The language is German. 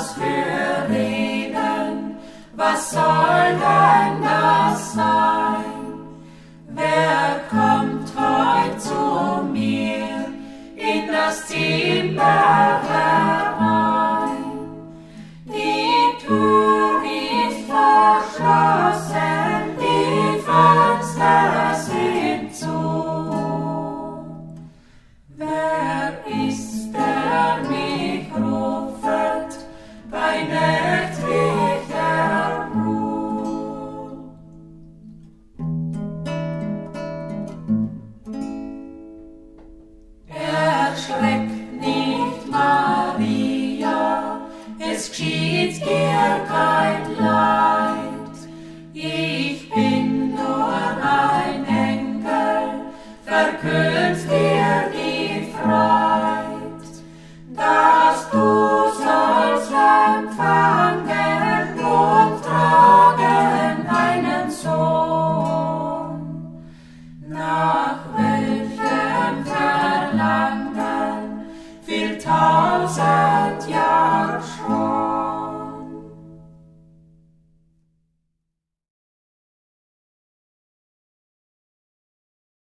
das für Reden? Was soll denn das sein? Wer kommt heut zu mir in das Ziel? es geschieht dir kein Leid. Ich bin nur ein Engel, verkündigt.